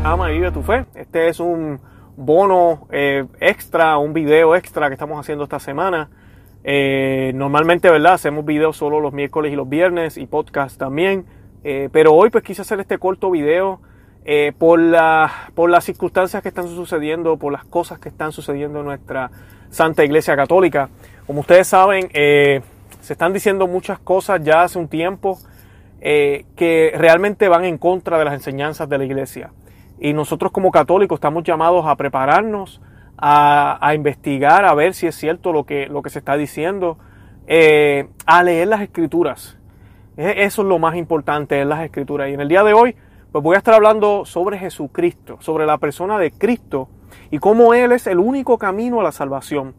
Ama y Vive tu Fe. Este es un bono eh, extra, un video extra que estamos haciendo esta semana. Eh, normalmente, ¿verdad? Hacemos videos solo los miércoles y los viernes y podcast también. Eh, pero hoy pues quise hacer este corto video por, por las circunstancias que están sucediendo, por las cosas que están sucediendo en nuestra Santa Iglesia Católica. Como ustedes saben, se están diciendo muchas cosas ya hace un tiempo. Que realmente van en contra de las enseñanzas de la iglesia. Y nosotros como católicos estamos llamados a prepararnos, a, investigar, a ver si es cierto lo que, lo que se está diciendo, eh, a leer las escrituras. E, eso es lo más importante, en las escrituras. Y en el día de hoy, pues voy a estar hablando sobre Jesucristo, sobre la persona de Cristo y cómo Él es el único camino a la salvación.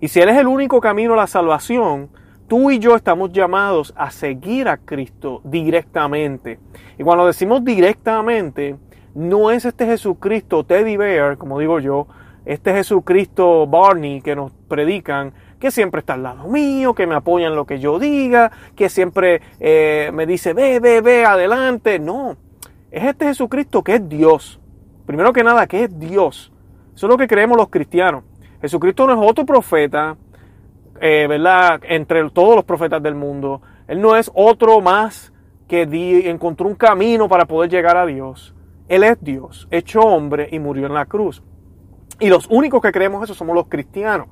Y si Él es el único camino a la salvación, tú y yo estamos llamados a seguir a Cristo directamente. Y cuando decimos directamente, no es este Jesucristo Teddy Bear, como digo yo, este Jesucristo Barney que nos predican, que siempre está al lado mío, que me apoya en lo que yo diga, que siempre eh, me dice, ve, ve, ve, adelante. No, es este Jesucristo que es Dios. Primero que nada, que es Dios. Eso es lo que creemos los cristianos. Jesucristo no es otro profeta, eh, ¿verdad? Entre todos los profetas del mundo. Él no es otro más que encontró un camino para poder llegar a Dios. Él es Dios, hecho hombre y murió en la cruz. Y los únicos que creemos eso somos los cristianos.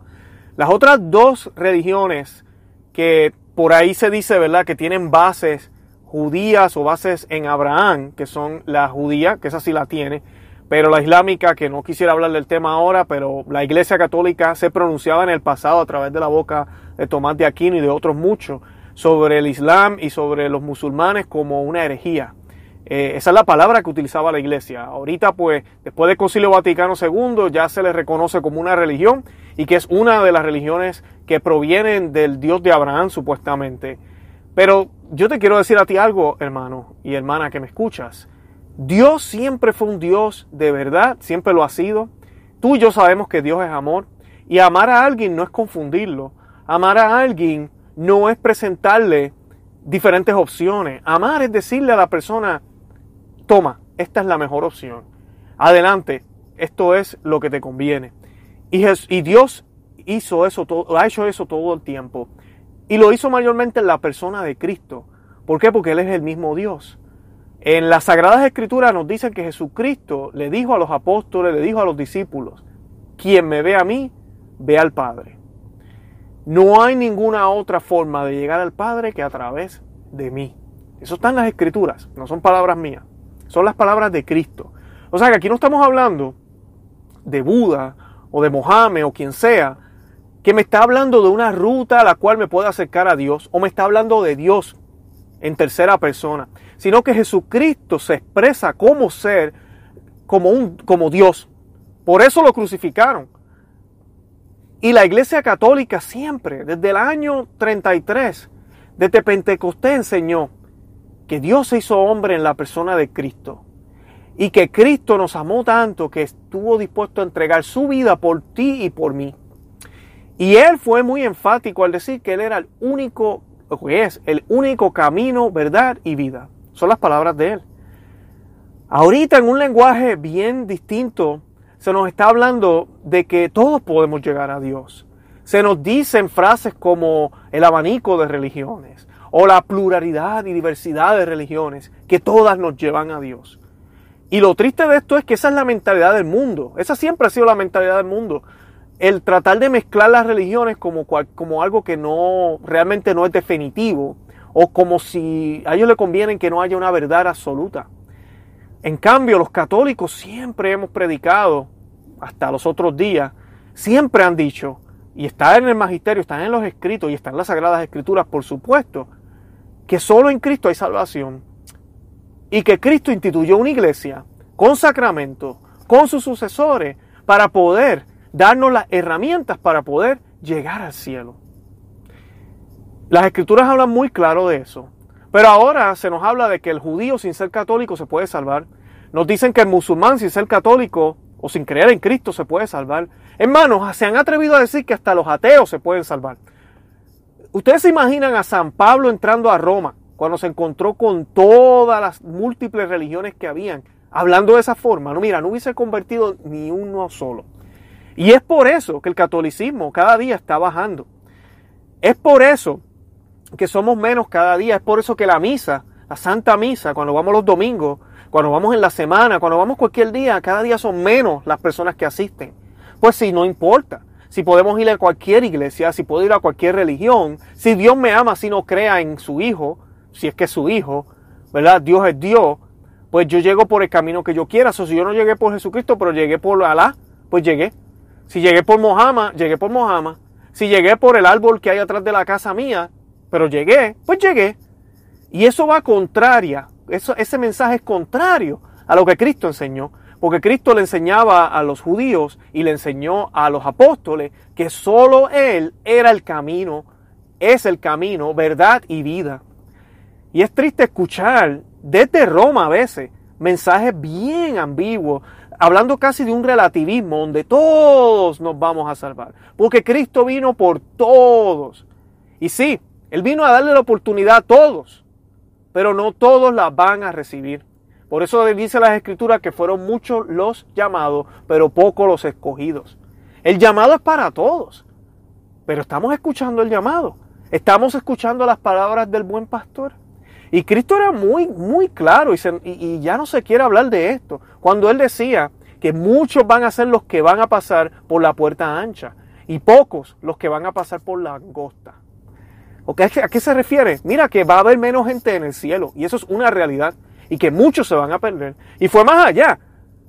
Las otras dos religiones que por ahí se dice, ¿verdad?, que tienen bases judías o bases en Abraham, que son la judía, que esa sí la tiene, pero la islámica, que no quisiera hablar del tema ahora, pero la iglesia católica se pronunciaba en el pasado a través de la boca de Tomás de Aquino y de otros muchos sobre el Islam y sobre los musulmanes como una herejía. Eh, esa es la palabra que utilizaba la iglesia. Ahorita, pues, después del Concilio Vaticano II, ya se le reconoce como una religión y que es una de las religiones que provienen del Dios de Abraham, supuestamente. Pero yo te quiero decir a ti algo, hermano y hermana que me escuchas. Dios siempre fue un Dios de verdad, siempre lo ha sido. Tú y yo sabemos que Dios es amor. Y amar a alguien no es confundirlo. Amar a alguien no es presentarle diferentes opciones. Amar es decirle a la persona, toma, esta es la mejor opción. Adelante, esto es lo que te conviene. Y, y Dios hizo eso todo, ha hecho eso todo el tiempo. Y lo hizo mayormente en la persona de Cristo. ¿Por qué? Porque Él es el mismo Dios. En las Sagradas Escrituras nos dicen que Jesucristo le dijo a los apóstoles, le dijo a los discípulos, quien me ve a mí, ve al Padre. No hay ninguna otra forma de llegar al Padre que a través de mí. Eso está en las Escrituras, no son palabras mías, son las palabras de Cristo. O sea que aquí no estamos hablando de Buda o de Mohammed o quien sea, que me está hablando de una ruta a la cual me pueda acercar a Dios, o me está hablando de Dios en tercera persona sino que Jesucristo se expresa como ser, como, un, como Dios. Por eso lo crucificaron. Y la Iglesia Católica siempre, desde el año 33, desde Pentecostés enseñó que Dios se hizo hombre en la persona de Cristo. Y que Cristo nos amó tanto que estuvo dispuesto a entregar su vida por ti y por mí. Y él fue muy enfático al decir que él era el único, es el único camino, verdad y vida. Son las palabras de Él. Ahorita en un lenguaje bien distinto se nos está hablando de que todos podemos llegar a Dios. Se nos dicen frases como el abanico de religiones o la pluralidad y diversidad de religiones que todas nos llevan a Dios. Y lo triste de esto es que esa es la mentalidad del mundo. Esa siempre ha sido la mentalidad del mundo. El tratar de mezclar las religiones como, como algo que no realmente no es definitivo o como si a ellos le conviene que no haya una verdad absoluta. En cambio, los católicos siempre hemos predicado, hasta los otros días, siempre han dicho, y está en el magisterio, está en los escritos y está en las sagradas escrituras, por supuesto, que solo en Cristo hay salvación y que Cristo instituyó una iglesia con sacramento, con sus sucesores, para poder darnos las herramientas para poder llegar al cielo. Las escrituras hablan muy claro de eso. Pero ahora se nos habla de que el judío sin ser católico se puede salvar. Nos dicen que el musulmán sin ser católico o sin creer en Cristo se puede salvar. Hermanos, se han atrevido a decir que hasta los ateos se pueden salvar. Ustedes se imaginan a San Pablo entrando a Roma cuando se encontró con todas las múltiples religiones que habían. hablando de esa forma, no, mira, no hubiese convertido ni uno solo. Y es por eso que el catolicismo cada día está bajando. Es por eso que somos menos cada día. Es por eso que la misa, la Santa Misa, cuando vamos los domingos, cuando vamos en la semana, cuando vamos cualquier día, cada día son menos las personas que asisten. Pues sí, no importa. Si podemos ir a cualquier iglesia, si puedo ir a cualquier religión, si Dios me ama, si no crea en su Hijo, si es que es su Hijo, ¿verdad? Dios es Dios, pues yo llego por el camino que yo quiera. O si yo no llegué por Jesucristo, pero llegué por Alá, pues llegué. Si llegué por Mohammed, llegué por Mohammed. Si llegué por el árbol que hay atrás de la casa mía, pero llegué, pues llegué. Y eso va contraria, eso, ese mensaje es contrario a lo que Cristo enseñó. Porque Cristo le enseñaba a los judíos y le enseñó a los apóstoles que solo Él era el camino, es el camino, verdad y vida. Y es triste escuchar desde Roma a veces mensajes bien ambiguos, hablando casi de un relativismo donde todos nos vamos a salvar. Porque Cristo vino por todos. Y sí, Él vino a darle la oportunidad a todos, pero no todos la van a recibir. Por eso dice las escrituras que fueron muchos los llamados, pero pocos los escogidos. El llamado es para todos, pero estamos escuchando el llamado. Estamos escuchando las palabras del buen pastor. Y Cristo era muy, muy claro y, y, ya no se quiere hablar de esto. Cuando Él decía que muchos van a ser los que van a pasar por la puerta ancha y pocos los que van a pasar por la angosta. ¿A qué se refiere? Mira que va a haber menos gente en el cielo y eso es una realidad y que muchos se van a perder. Y fue más allá.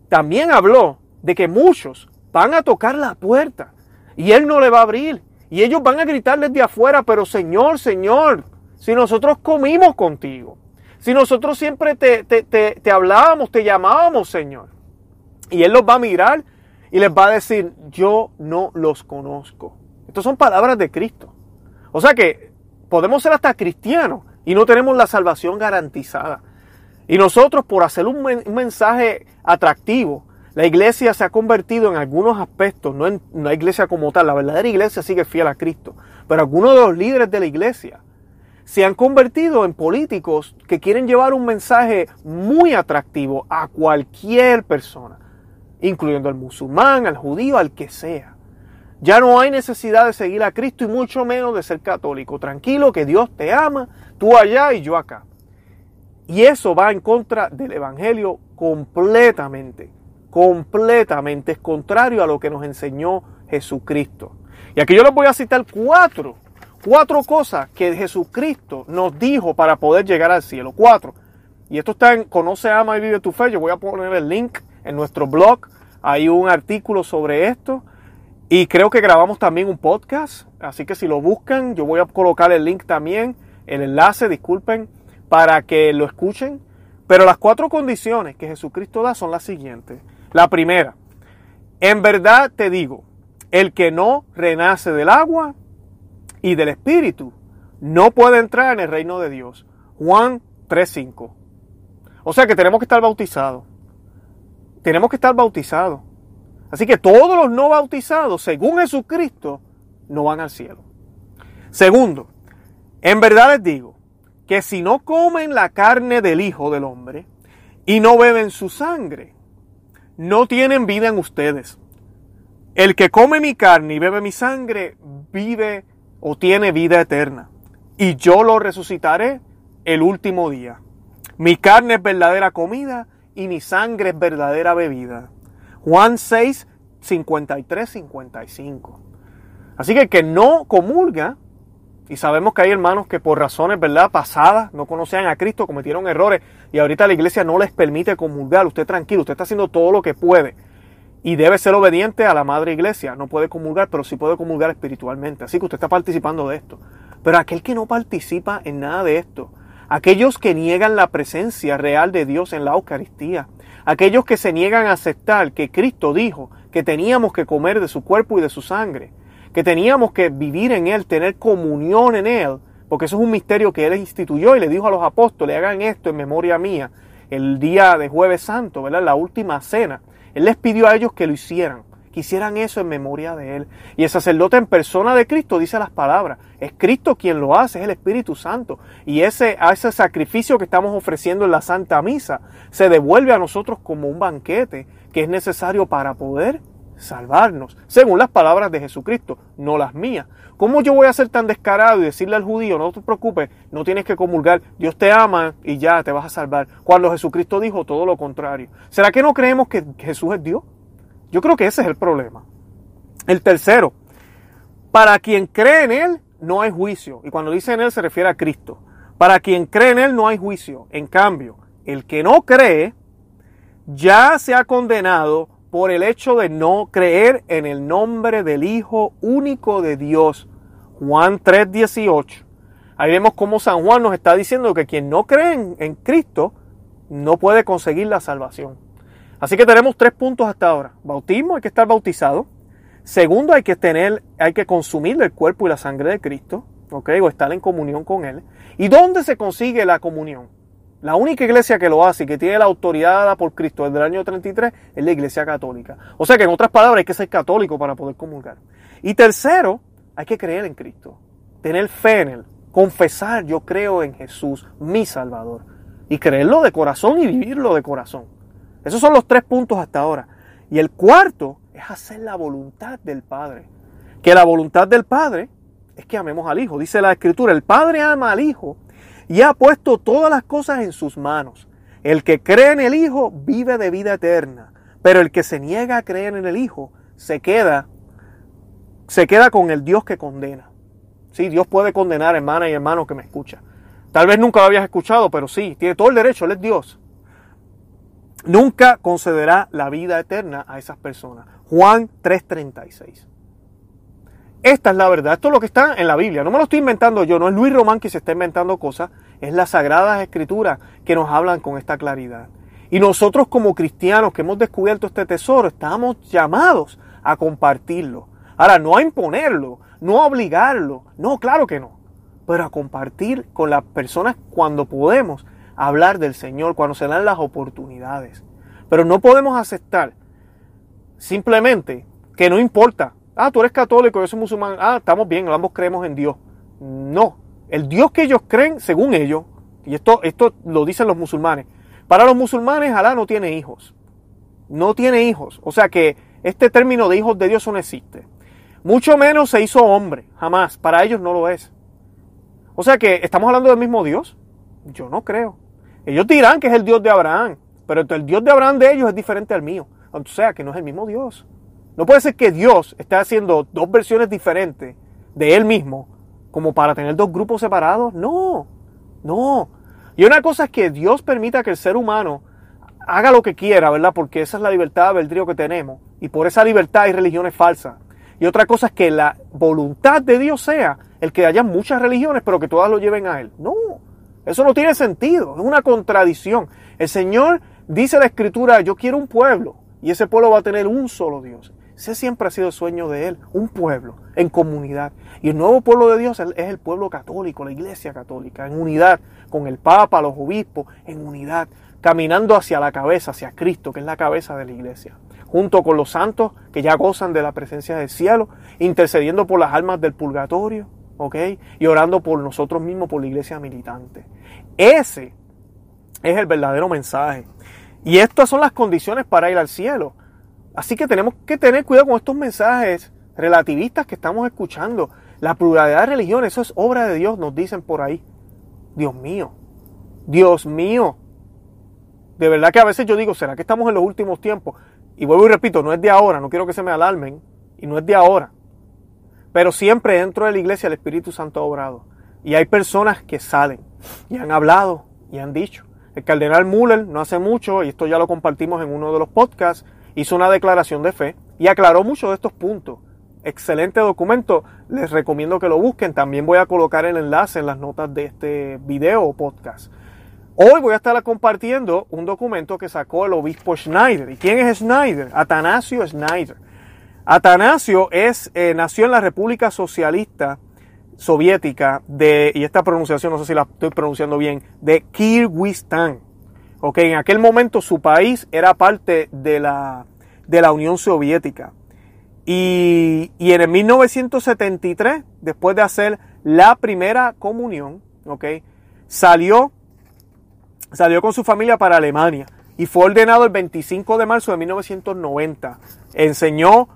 También habló de que muchos van a tocar la puerta y Él no le va a abrir. Y ellos van a gritar desde afuera, pero Señor, Señor, si nosotros comimos contigo, si nosotros siempre te, te, te, hablábamos, te llamábamos, Señor. Y Él los va a mirar y les va a decir, yo no los conozco. Estas son palabras de Cristo. O sea que podemos ser hasta cristianos y no tenemos la salvación garantizada. Y nosotros por hacer un, mensaje atractivo, la iglesia se ha convertido en algunos aspectos, no en una iglesia como tal, la verdadera iglesia sigue fiel a Cristo, pero algunos de los líderes de la iglesia se han convertido en políticos que quieren llevar un mensaje muy atractivo a cualquier persona, incluyendo al musulmán, al judío, al que sea. Ya no hay necesidad de seguir a Cristo y mucho menos de ser católico. Tranquilo que Dios te ama, tú allá y yo acá. Y eso va en contra del Evangelio completamente, completamente. Es contrario a lo que nos enseñó Jesucristo. Y aquí yo les voy a citar cuatro, cuatro cosas que Jesucristo nos dijo para poder llegar al cielo. Cuatro. Y esto está en Conoce, Ama y Vive tu Fe. Yo voy a poner el link en nuestro blog. Hay un artículo sobre esto. Y creo que grabamos también un podcast. Así que si lo buscan, yo voy a colocar el link también, el enlace, disculpen para que lo escuchen. Pero las cuatro condiciones que Jesucristo da son las siguientes. La primera, en verdad te digo, el que no renace del agua y del Espíritu no puede entrar en el reino de Dios. Juan 3.5. O sea que tenemos que estar bautizados. Tenemos que estar bautizados. Así que todos los no bautizados, según Jesucristo, no van al cielo. Segundo, en verdad les digo, que si no comen la carne del Hijo del Hombre y no beben su sangre, no tienen vida en ustedes. El que come mi carne y bebe mi sangre vive o tiene vida eterna, y yo lo resucitaré el último día. Mi carne es verdadera comida y mi sangre es verdadera bebida. Juan 6, 53, 55. Así que el que no comulga y sabemos que hay hermanos que por razones, ¿verdad?, pasadas, no conocían a Cristo, cometieron errores y ahorita la iglesia no les permite comulgar. Usted tranquilo, usted está haciendo todo lo que puede y debe ser obediente a la madre iglesia. No puede comulgar, pero sí puede comulgar espiritualmente. Así que usted está participando de esto. Pero aquel que no participa en nada de esto, aquellos que niegan la presencia real de Dios en la Eucaristía, aquellos que se niegan a aceptar que Cristo dijo que teníamos que comer de su cuerpo y de su sangre, que teníamos que vivir en Él, tener comunión en Él, porque eso es un misterio que Él instituyó y le dijo a los apóstoles, hagan esto en memoria mía, el día de jueves santo, ¿verdad? La última cena. Él les pidió a ellos que lo hicieran, que hicieran eso en memoria de Él. Y el sacerdote en persona de Cristo dice las palabras. Es Cristo quien lo hace, es el Espíritu Santo. Y ese, ese sacrificio que estamos ofreciendo en la Santa Misa se devuelve a nosotros como un banquete que es necesario para poder salvarnos, según las palabras de Jesucristo, no las mías. ¿Cómo yo voy a ser tan descarado y decirle al judío, no te preocupes, no tienes que comulgar, Dios te ama y ya te vas a salvar? Cuando Jesucristo dijo todo lo contrario. ¿Será que no creemos que Jesús es Dios? Yo creo que ese es el problema. El tercero, para quien cree en Él no hay juicio. Y cuando dice en Él se refiere a Cristo. Para quien cree en Él no hay juicio. En cambio, el que no cree ya se ha condenado por el hecho de no creer en el nombre del Hijo único de Dios. Juan 3:18. Ahí vemos cómo San Juan nos está diciendo que quien no cree en, Cristo no puede conseguir la salvación. Así que tenemos tres puntos hasta ahora. Bautismo, hay que estar bautizado. Segundo, hay que tener, hay que consumir el cuerpo y la sangre de Cristo, ¿ok? O estar en comunión con Él. ¿Y dónde se consigue la comunión? La única iglesia que lo hace y que tiene la autoridad dada por Cristo desde el año 33 es la iglesia católica. O sea que en otras palabras hay que ser católico para poder comulgar. Y tercero, hay que creer en Cristo, tener fe en Él, confesar yo creo en Jesús, mi Salvador, y creerlo de corazón y vivirlo de corazón. Esos son los tres puntos hasta ahora. Y el cuarto es hacer la voluntad del Padre. Que la voluntad del Padre es que amemos al Hijo. Dice la Escritura, el Padre ama al Hijo y ha puesto todas las cosas en sus manos. El que cree en el Hijo vive de vida eterna, pero el que se niega a creer en el Hijo se queda se queda con el Dios que condena. Sí, Dios puede condenar, hermana y hermano que me escucha. Tal vez nunca lo habías escuchado, pero sí, tiene todo el derecho, Él es Dios. Nunca concederá la vida eterna a esas personas. Juan 3:36. Esta es la verdad, esto es lo que está en la Biblia, no me lo estoy inventando yo, no es Luis Román que se está inventando cosas, es las sagradas escrituras que nos hablan con esta claridad. Y nosotros como cristianos que hemos descubierto este tesoro, estamos llamados a compartirlo. Ahora, no a imponerlo, no a obligarlo, no, claro que no, pero a compartir con las personas cuando podemos hablar del Señor, cuando se dan las oportunidades. Pero no podemos aceptar simplemente que no importa Ah, tú eres católico, yo soy musulmán. Ah, estamos bien, ambos creemos en Dios. No, el Dios que ellos creen, según ellos, y esto, esto lo dicen los musulmanes, para los musulmanes Alá no tiene hijos. No tiene hijos. O sea que este término de hijos de Dios no existe. Mucho menos se hizo hombre, jamás. Para ellos no lo es. O sea que estamos hablando del mismo Dios. Yo no creo. Ellos dirán que es el Dios de Abraham, pero el Dios de Abraham de ellos es diferente al mío. O sea que no es el mismo Dios. No puede ser que Dios esté haciendo dos versiones diferentes de Él mismo como para tener dos grupos separados. No, no. Y una cosa es que Dios permita que el ser humano haga lo que quiera, ¿verdad? Porque esa es la libertad de albedrío que tenemos. Y por esa libertad hay religiones falsas. Y otra cosa es que la voluntad de Dios sea el que haya muchas religiones, pero que todas lo lleven a Él. No, eso no tiene sentido, es una contradicción. El Señor dice en la Escritura, yo quiero un pueblo, y ese pueblo va a tener un solo Dios. Ese siempre ha sido el sueño de él, un pueblo en comunidad. Y el nuevo pueblo de Dios es el pueblo católico, la iglesia católica, en unidad con el Papa, los obispos, en unidad, caminando hacia la cabeza, hacia Cristo, que es la cabeza de la iglesia, junto con los santos que ya gozan de la presencia del cielo, intercediendo por las almas del purgatorio, ¿ok? Y orando por nosotros mismos, por la iglesia militante. Ese es el verdadero mensaje. Y estas son las condiciones para ir al cielo. Así que tenemos que tener cuidado con estos mensajes relativistas que estamos escuchando. La pluralidad de religiones, eso es obra de Dios, nos dicen por ahí. Dios mío, Dios mío. De verdad que a veces yo digo, ¿será que estamos en los últimos tiempos? Y vuelvo y repito, no es de ahora, no quiero que se me alarmen, y no es de ahora. Pero siempre dentro de la iglesia el Espíritu Santo ha obrado. Y hay personas que salen y han hablado y han dicho. El cardenal Müller no hace mucho, y esto ya lo compartimos en uno de los podcasts, hizo una declaración de fe y aclaró muchos de estos puntos. Excelente documento, les recomiendo que lo busquen. También voy a colocar el enlace en las notas de este video o podcast. Hoy voy a estar compartiendo un documento que sacó el obispo Schneider. ¿Y quién es Schneider? Atanasio Schneider. Atanasio es, eh, nació en la República Socialista Soviética de, y esta pronunciación no sé si la estoy pronunciando bien, de Kirguistán. Okay, en aquel momento su país era parte de la, de la Unión Soviética. Y, y en el 1973, después de hacer la primera comunión, ¿ok? Salió, salió con su familia para Alemania y fue ordenado el 25 de marzo de 1990. Enseñó,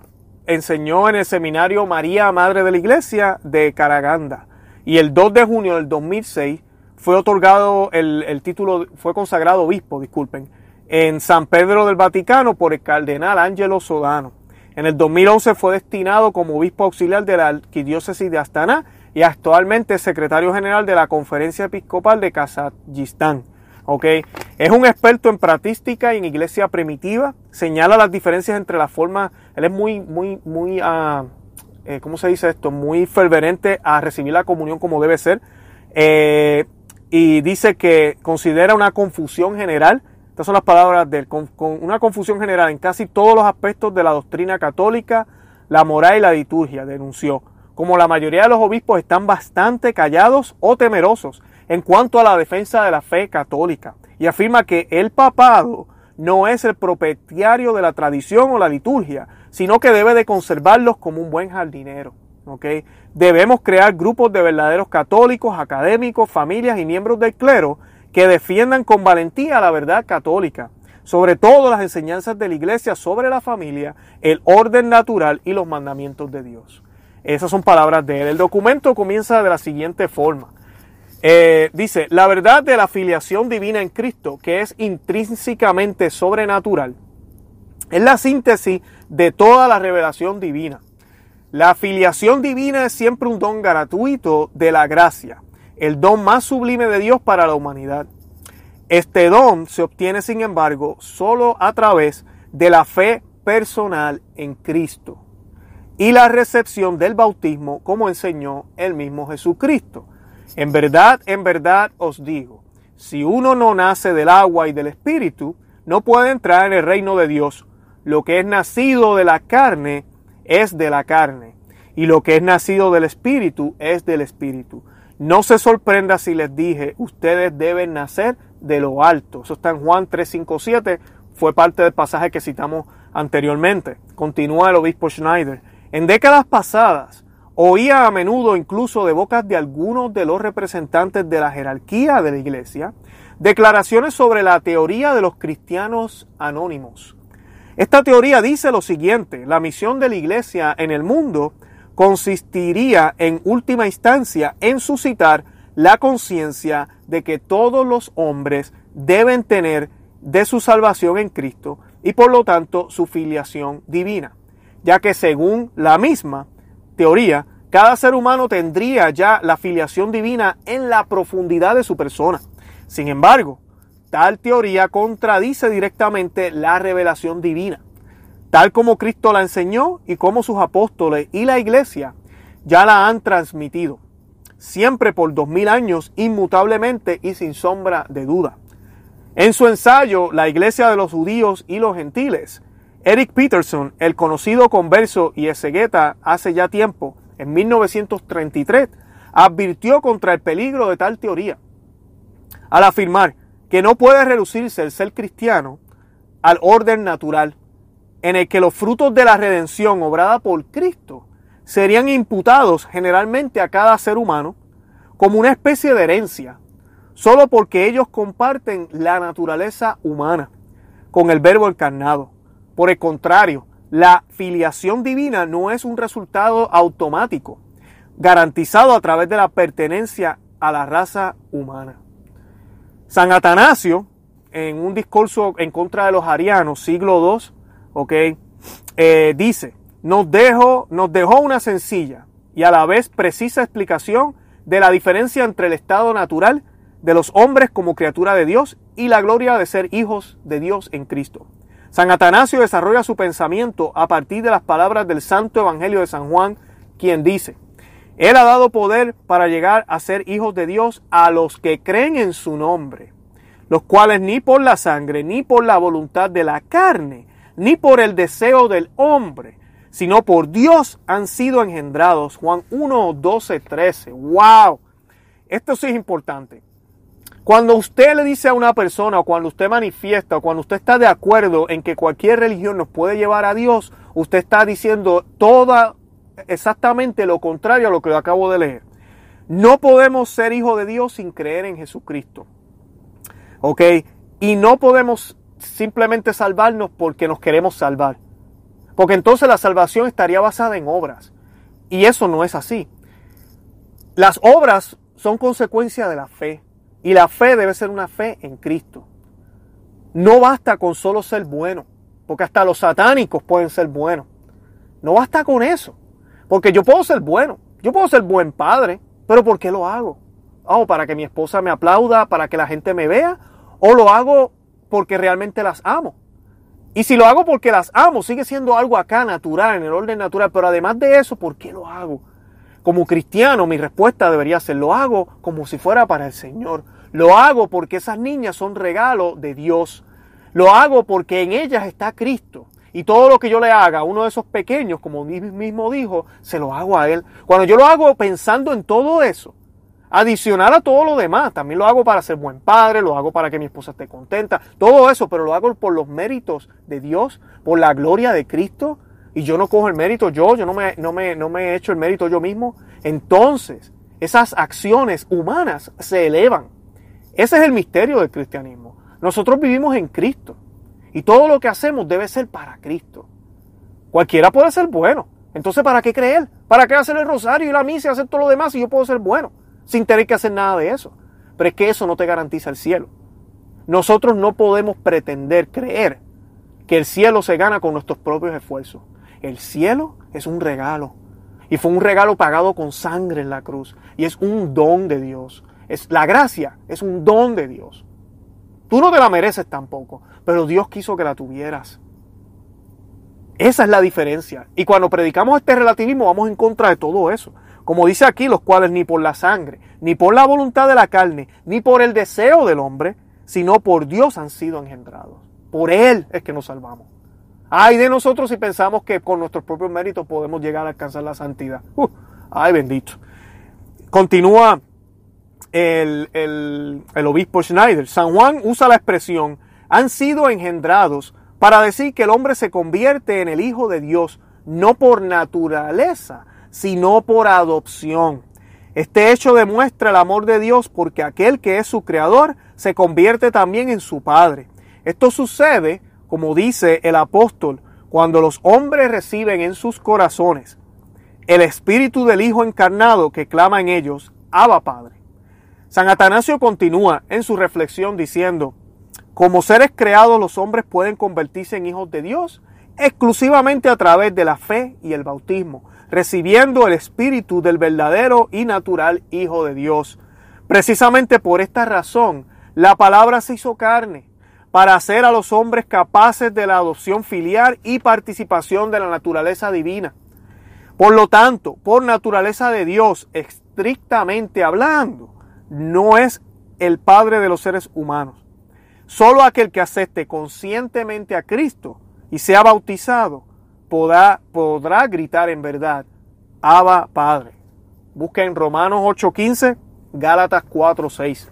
enseñó en el seminario María, Madre de la Iglesia de Caraganda. Y el 2 de junio del 2006 fue otorgado el, el título, fue consagrado obispo, disculpen, en San Pedro del Vaticano por el cardenal Angelo Sodano. En el 2011 fue destinado como obispo auxiliar de la arquidiócesis de Astana y actualmente secretario general de la Conferencia Episcopal de Kazajistán. Okay. Es un experto en práctica y en iglesia primitiva. Señala las diferencias entre las formas. Él es muy, muy, muy, uh, ¿cómo se dice esto? Muy fervente a recibir la comunión como debe ser. Eh, y dice que considera una confusión general. Estas son las palabras de él. Con, una confusión general en casi todos los aspectos de la doctrina católica, la moral y la liturgia, denunció. Como la mayoría de los obispos están bastante callados o temerosos en cuanto a la defensa de la fe católica y afirma que el papado no es el propietario de la tradición o la liturgia, sino que debe de conservarlos como un buen jardinero. ¿okay? Debemos crear grupos de verdaderos católicos, académicos, familias y miembros del clero que defiendan con valentía la verdad católica, sobre todo las enseñanzas de la iglesia sobre la familia, el orden natural y los mandamientos de Dios. Esas son palabras de él. El documento comienza de la siguiente forma. Eh, dice, la verdad de la filiación divina en Cristo, que es intrínsecamente sobrenatural, es la síntesis de toda la revelación divina. La filiación divina es siempre un don gratuito de la gracia, el don más sublime de Dios para la humanidad. Este don se obtiene, sin embargo, solo a través de la fe personal en Cristo y la recepción del bautismo como enseñó el mismo Jesucristo. En verdad, en verdad os digo, si uno no nace del agua y del espíritu, no puede entrar en el reino de Dios. Lo que es nacido de la carne es de la carne, y lo que es nacido del espíritu es del espíritu. No se sorprenda si les dije, ustedes deben nacer de lo alto. Eso está en Juan 357, fue parte del pasaje que citamos anteriormente. Continúa el obispo Schneider. En décadas pasadas, Oía a menudo incluso de bocas de algunos de los representantes de la jerarquía de la iglesia declaraciones sobre la teoría de los cristianos anónimos. Esta teoría dice lo siguiente, la misión de la iglesia en el mundo consistiría en última instancia en suscitar la conciencia de que todos los hombres deben tener de su salvación en Cristo y por lo tanto su filiación divina, ya que según la misma, teoría, cada ser humano tendría ya la filiación divina en la profundidad de su persona. Sin embargo, tal teoría contradice directamente la revelación divina, tal como Cristo la enseñó y como sus apóstoles y la iglesia ya la han transmitido, siempre por dos mil años, inmutablemente y sin sombra de duda. En su ensayo, La Iglesia de los Judíos y los Gentiles, Eric Peterson, el conocido converso y exegueta hace ya tiempo, en 1933, advirtió contra el peligro de tal teoría, al afirmar que no puede reducirse el ser cristiano al orden natural, en el que los frutos de la redención obrada por Cristo serían imputados generalmente a cada ser humano como una especie de herencia, solo porque ellos comparten la naturaleza humana con el verbo encarnado. Por el contrario, la filiación divina no es un resultado automático, garantizado a través de la pertenencia a la raza humana. San Atanasio, en un discurso en contra de los arianos, siglo II, eh, dice, nos nos dejó una sencilla y a la vez precisa explicación de la diferencia entre el estado natural de los hombres como criatura de Dios y la gloria de ser hijos de Dios en Cristo. San Atanasio desarrolla su pensamiento a partir de las palabras del Santo Evangelio de San Juan, quien dice, Él ha dado poder para llegar a ser hijos de Dios a los que creen en su nombre, los cuales ni por la sangre, ni por la voluntad de la carne, ni por el deseo del hombre, sino por Dios han sido engendrados. Juan 1, 12, 13. ¡Wow! Esto sí es importante. Cuando usted le dice a una persona o cuando usted manifiesta o cuando usted está de acuerdo en que cualquier religión nos puede llevar a Dios, usted está diciendo toda exactamente lo contrario a lo que acabo de leer. No podemos ser hijos de Dios sin creer en Jesucristo. ¿Ok? Y no podemos simplemente salvarnos porque nos queremos salvar. Porque entonces la salvación estaría basada en obras. Y eso no es así. Las obras son consecuencia de la fe. Y la fe debe ser una fe en Cristo. No basta con solo ser bueno. Porque hasta los satánicos pueden ser buenos. No basta con eso. Porque yo puedo ser bueno. Yo puedo ser buen padre. Pero ¿por qué lo hago? ¿O para que mi esposa me aplauda, para que la gente me vea, o lo hago porque realmente las amo. Y si lo hago porque las amo, sigue siendo algo acá natural, en el orden natural, pero además de eso, ¿por qué lo hago? Como cristiano, mi respuesta debería ser, lo hago como si fuera para el Señor. Lo hago porque esas niñas son regalo de Dios. Lo hago porque en ellas está Cristo. Y todo lo que yo le haga a uno de esos pequeños, como mismo dijo, se lo hago a Él. Cuando yo lo hago pensando en todo eso, adicional a todo lo demás, también lo hago para ser buen padre, lo hago para que mi esposa esté contenta, todo eso, pero lo hago por los méritos de Dios, por la gloria de Cristo, y yo no cojo el mérito yo, yo no me, no me, no me he hecho el mérito yo mismo. Entonces, esas acciones humanas se elevan. Ese es el misterio del cristianismo. Nosotros vivimos en Cristo. Y todo lo que hacemos debe ser para Cristo. Cualquiera puede ser bueno. Entonces, ¿para qué creer? ¿Para qué hacer el rosario y la misa y hacer todo lo demás si yo puedo ser bueno? Sin tener que hacer nada de eso. Pero es que eso no te garantiza el cielo. Nosotros no podemos pretender creer que el cielo se gana con nuestros propios esfuerzos. El cielo es un regalo. Y fue un regalo pagado con sangre en la cruz. Y es un don de Dios. Es, la gracia es un don de Dios. Tú no te la mereces tampoco, pero Dios quiso que la tuvieras. Esa es la diferencia. Y cuando predicamos este relativismo vamos en contra de todo eso. Como dice aquí, los cuales ni por la sangre, ni por la voluntad de la carne, ni por el deseo del hombre, sino por Dios han sido engendrados. Por Él es que nos salvamos. Ay de nosotros si pensamos que con nuestros propios méritos podemos llegar a alcanzar la santidad. Uh, ay bendito. Continúa el, obispo Schneider. San Juan usa la expresión han sido engendrados para decir que el hombre se convierte en el Hijo de Dios no por naturaleza, sino por adopción. Este hecho demuestra el amor de Dios porque aquel que es su creador se convierte también en su Padre. Esto sucede, como dice el apóstol, cuando los hombres reciben en sus corazones el espíritu del Hijo encarnado que clama en ellos, Abba Padre. San Atanasio continúa en su reflexión diciendo, como seres creados los hombres pueden convertirse en hijos de Dios exclusivamente a través de la fe y el bautismo, recibiendo el espíritu del verdadero y natural Hijo de Dios. Precisamente por esta razón, la palabra se hizo carne, para hacer a los hombres capaces de la adopción filial y participación de la naturaleza divina. Por lo tanto, por naturaleza de Dios, estrictamente hablando, no es el Padre de los seres humanos. Solo aquel que acepte conscientemente a Cristo y sea bautizado podrá, podrá gritar en verdad, Abba Padre. Busca en Romanos 8:15, Gálatas 4:6.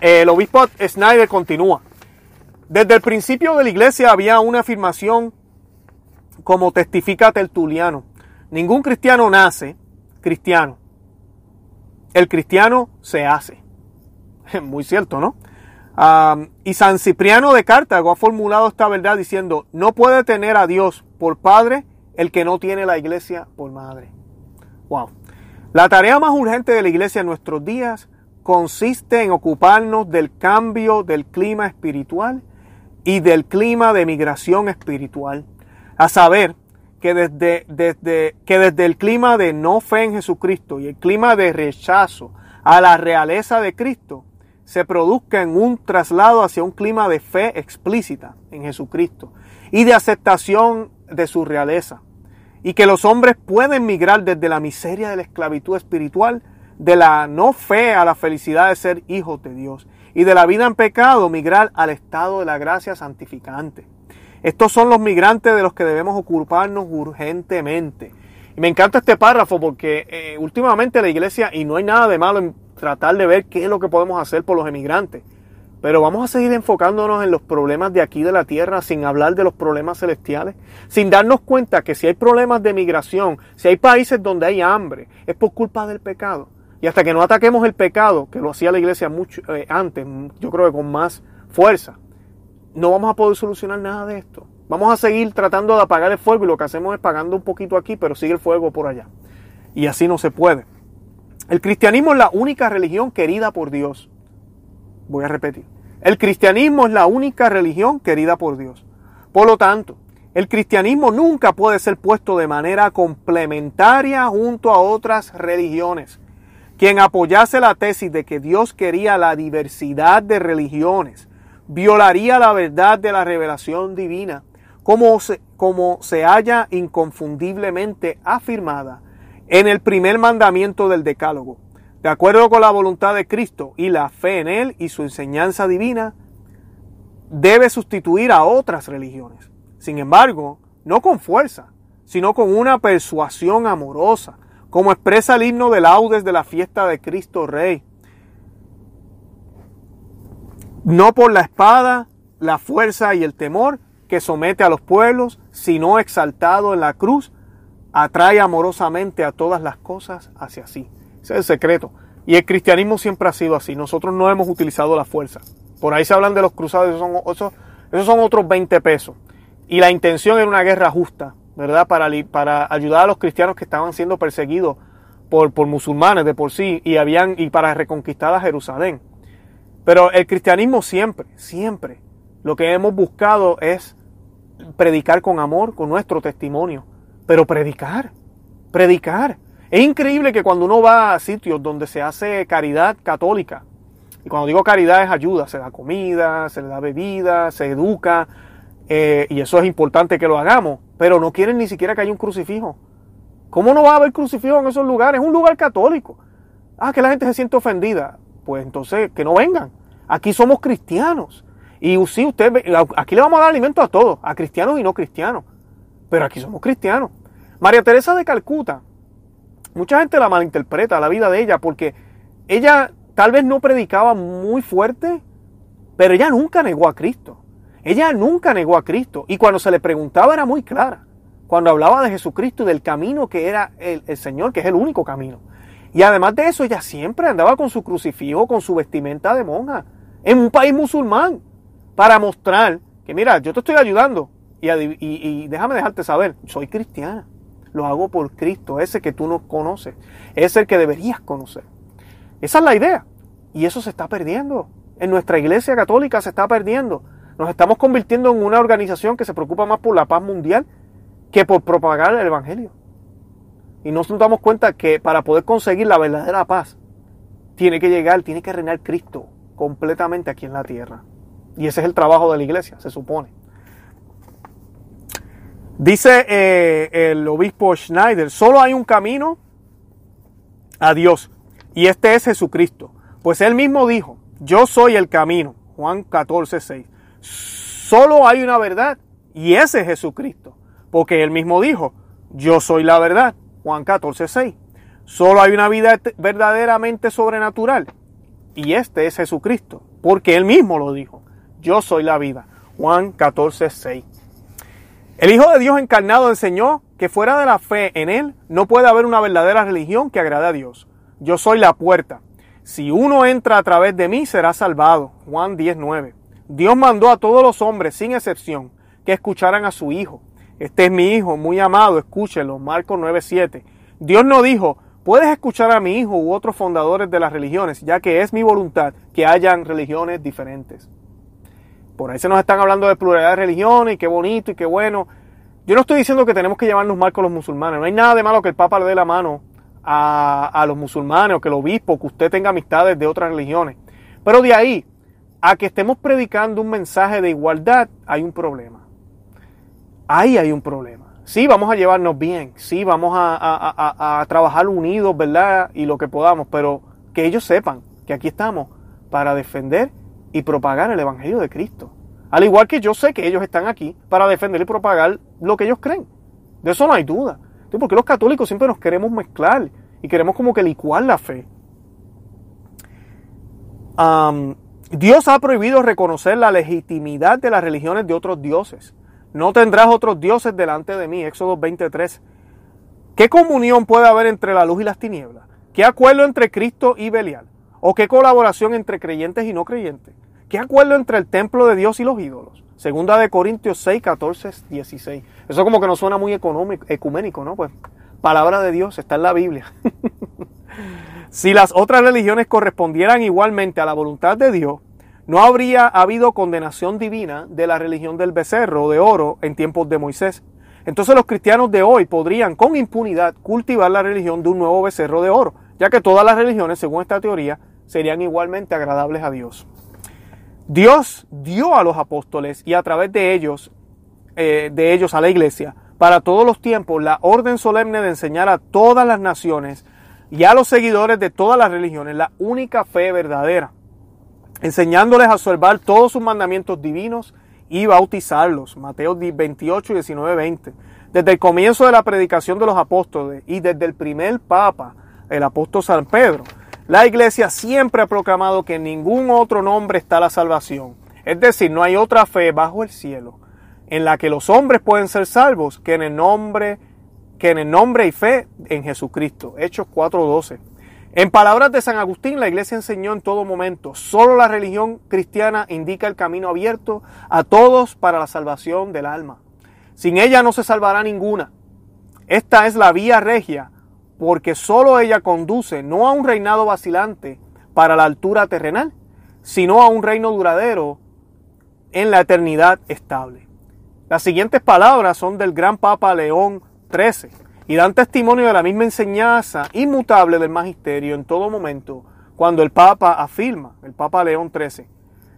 El obispo Snyder continúa. Desde el principio de la iglesia había una afirmación como testifica Tertuliano. Ningún cristiano nace cristiano el cristiano se hace. Muy cierto, ¿no? y San Cipriano de Cartago ha formulado esta verdad diciendo, no puede tener a Dios por padre el que no tiene la iglesia por madre. Wow. La tarea más urgente de la iglesia en nuestros días consiste en ocuparnos del cambio del clima espiritual y del clima de migración espiritual. A saber, que desde, desde, que desde el clima de no fe en Jesucristo y el clima de rechazo a la realeza de Cristo se produzca un traslado hacia un clima de fe explícita en Jesucristo y de aceptación de su realeza. Y que los hombres pueden migrar desde la miseria de la esclavitud espiritual, de la no fe a la felicidad de ser hijos de Dios y de la vida en pecado migrar al estado de la gracia santificante. Estos son los migrantes de los que debemos ocuparnos urgentemente. Y me encanta este párrafo porque eh, últimamente la iglesia, y no hay nada de malo tratar de ver qué es lo que podemos hacer por los emigrantes. Pero vamos a seguir enfocándonos en los problemas de aquí de la tierra sin hablar de los problemas celestiales, sin darnos cuenta que si hay problemas de migración, si hay países donde hay hambre, es por culpa del pecado. Y hasta que no ataquemos el pecado, que lo hacía la iglesia mucho eh, antes, yo creo que con más fuerza, no vamos a poder solucionar nada de esto. Vamos a seguir tratando de apagar el fuego y lo que hacemos es pagando un poquito aquí, pero sigue el fuego por allá. Y así no se puede. El cristianismo es la única religión querida por Dios. Voy a repetir. El cristianismo es la única religión querida por Dios. Por lo tanto, el cristianismo nunca puede ser puesto de manera complementaria junto a otras religiones. Quien apoyase la tesis de que Dios quería la diversidad de religiones violaría la verdad de la revelación divina, como se, como se haya inconfundiblemente afirmada en el primer mandamiento del Decálogo. De acuerdo con la voluntad de Cristo y la fe en Él y su enseñanza divina, debe sustituir a otras religiones. Sin embargo, no con fuerza, sino con una persuasión amorosa, como expresa el himno de laudes de la fiesta de Cristo Rey. No por la espada, la fuerza y el temor que somete a los pueblos, sino exaltado en la cruz, atrae amorosamente a todas las cosas hacia sí. Ese es el secreto. Y el cristianismo siempre ha sido así. Nosotros no hemos utilizado la fuerza. Por ahí se hablan de los cruzados, esos son, esos, son otros 20 pesos. Y la intención era una guerra justa, ¿verdad? Para, para ayudar a los cristianos que estaban siendo perseguidos por, por musulmanes de por sí y, habían, y para reconquistar a Jerusalén. Pero el cristianismo siempre, siempre, lo que hemos buscado es predicar con amor, con nuestro testimonio. Pero predicar, predicar. Es increíble que cuando uno va a sitios donde se hace caridad católica, y cuando digo caridad es ayuda, se da comida, se le da bebida, se educa, eh, y eso es importante que lo hagamos, pero no quieren ni siquiera que haya un crucifijo. ¿Cómo no va a haber crucifijo en esos lugares? Es un lugar católico. Ah, que la gente se siente ofendida. Pues entonces, que no vengan. Aquí somos cristianos. Y sí, usted, aquí le vamos a dar alimento a todos, a cristianos y no cristianos. Pero aquí somos cristianos. María Teresa de Calcuta Mucha gente la malinterpreta, la vida de ella, porque ella tal vez no predicaba muy fuerte, pero ella nunca negó a Cristo. Ella nunca negó a Cristo. Y cuando se le preguntaba era muy clara. Cuando hablaba de Jesucristo y del camino que era el, el Señor, que es el único camino. Y además de eso, ella siempre andaba con su crucifijo, con su vestimenta de monja, en un país musulmán, para mostrar que, mira, yo te estoy ayudando y, y, déjame dejarte saber, soy cristiana lo hago por Cristo, ese que tú no conoces, es el que deberías conocer. Esa es la idea. Y eso se está perdiendo. En nuestra iglesia católica se está perdiendo. Nos estamos convirtiendo en una organización que se preocupa más por la paz mundial que por propagar el Evangelio. Y nos damos cuenta que para poder conseguir la verdadera paz, tiene que llegar, tiene que reinar Cristo completamente aquí en la tierra. Y ese es el trabajo de la iglesia, se supone. Dice eh, el obispo Schneider, solo hay un camino a Dios y este es Jesucristo. Pues él mismo dijo, yo soy el camino, Juan 14, 6. Solo hay una verdad y ese es Jesucristo. Porque él mismo dijo, yo soy la verdad, Juan 14, 6. Solo hay una vida verdaderamente sobrenatural y este es Jesucristo. Porque él mismo lo dijo, yo soy la vida, Juan 14, 6. El Hijo de Dios encarnado enseñó que fuera de la fe en Él no puede haber una verdadera religión que agrade a Dios. Yo soy la puerta. Si uno entra a través de mí será salvado. Juan 19. Dios mandó a todos los hombres, sin excepción, que escucharan a su Hijo. Este es mi Hijo, muy amado, escúchenlo. Marcos 9:7. Dios no dijo, puedes escuchar a mi Hijo u otros fundadores de las religiones, ya que es mi voluntad que hayan religiones diferentes. Por ahí se nos están hablando de pluralidad de religiones y qué bonito y qué bueno. Yo no estoy diciendo que tenemos que llevarnos mal con los musulmanes. No hay nada de malo que el Papa le dé la mano a, los musulmanes o que el obispo, que usted tenga amistades de otras religiones. Pero de ahí a que estemos predicando un mensaje de igualdad, hay un problema. Ahí hay un problema. Sí, vamos a llevarnos bien, sí, vamos a, trabajar unidos, ¿verdad? Y lo que podamos, pero que ellos sepan que aquí estamos para defender y propagar el Evangelio de Cristo. Al igual que yo sé que ellos están aquí para defender y propagar lo que ellos creen. De eso no hay duda. Porque los católicos siempre nos queremos mezclar y queremos como que licuar la fe. Dios ha prohibido reconocer la legitimidad de las religiones de otros dioses. No tendrás otros dioses delante de mí. Éxodo 23. ¿Qué comunión puede haber entre la luz y las tinieblas? ¿Qué acuerdo entre Cristo y Belial? ¿O qué colaboración entre creyentes y no creyentes? ¿Qué acuerdo entre el templo de Dios y los ídolos? Segunda de Corintios 6, 14, 16. Eso como que nos suena muy económico, ecuménico, ¿no? Pues palabra de Dios está en la Biblia. si las otras religiones correspondieran igualmente a la voluntad de Dios, no habría habido condenación divina de la religión del becerro de oro en tiempos de Moisés. Entonces los cristianos de hoy podrían con impunidad cultivar la religión de un nuevo becerro de oro, ya que todas las religiones, según esta teoría, serían igualmente agradables a Dios. Dios dio a los apóstoles y a través de ellos, eh, de ellos a la iglesia, para todos los tiempos, la orden solemne de enseñar a todas las naciones y a los seguidores de todas las religiones la única fe verdadera enseñándoles a observar todos sus mandamientos divinos y bautizarlos. Mateo 28, 19, 20. Desde el comienzo de la predicación de los apóstoles y desde el primer papa, el apóstol San Pedro, la iglesia siempre ha proclamado que en ningún otro nombre está la salvación. Es decir, no hay otra fe bajo el cielo en la que los hombres pueden ser salvos que en el nombre que en el nombre y fe en Jesucristo. Hechos 4:12. En palabras de San Agustín, la iglesia enseñó en todo momento, solo la religión cristiana indica el camino abierto a todos para la salvación del alma. Sin ella no se salvará ninguna. Esta es la vía regia, porque solo ella conduce no a un reinado vacilante para la altura terrenal, sino a un reino duradero en la eternidad estable. Las siguientes palabras son del gran Papa León XIII y dan testimonio de la misma enseñanza inmutable del magisterio en todo momento, cuando el Papa afirma, el Papa León XIII,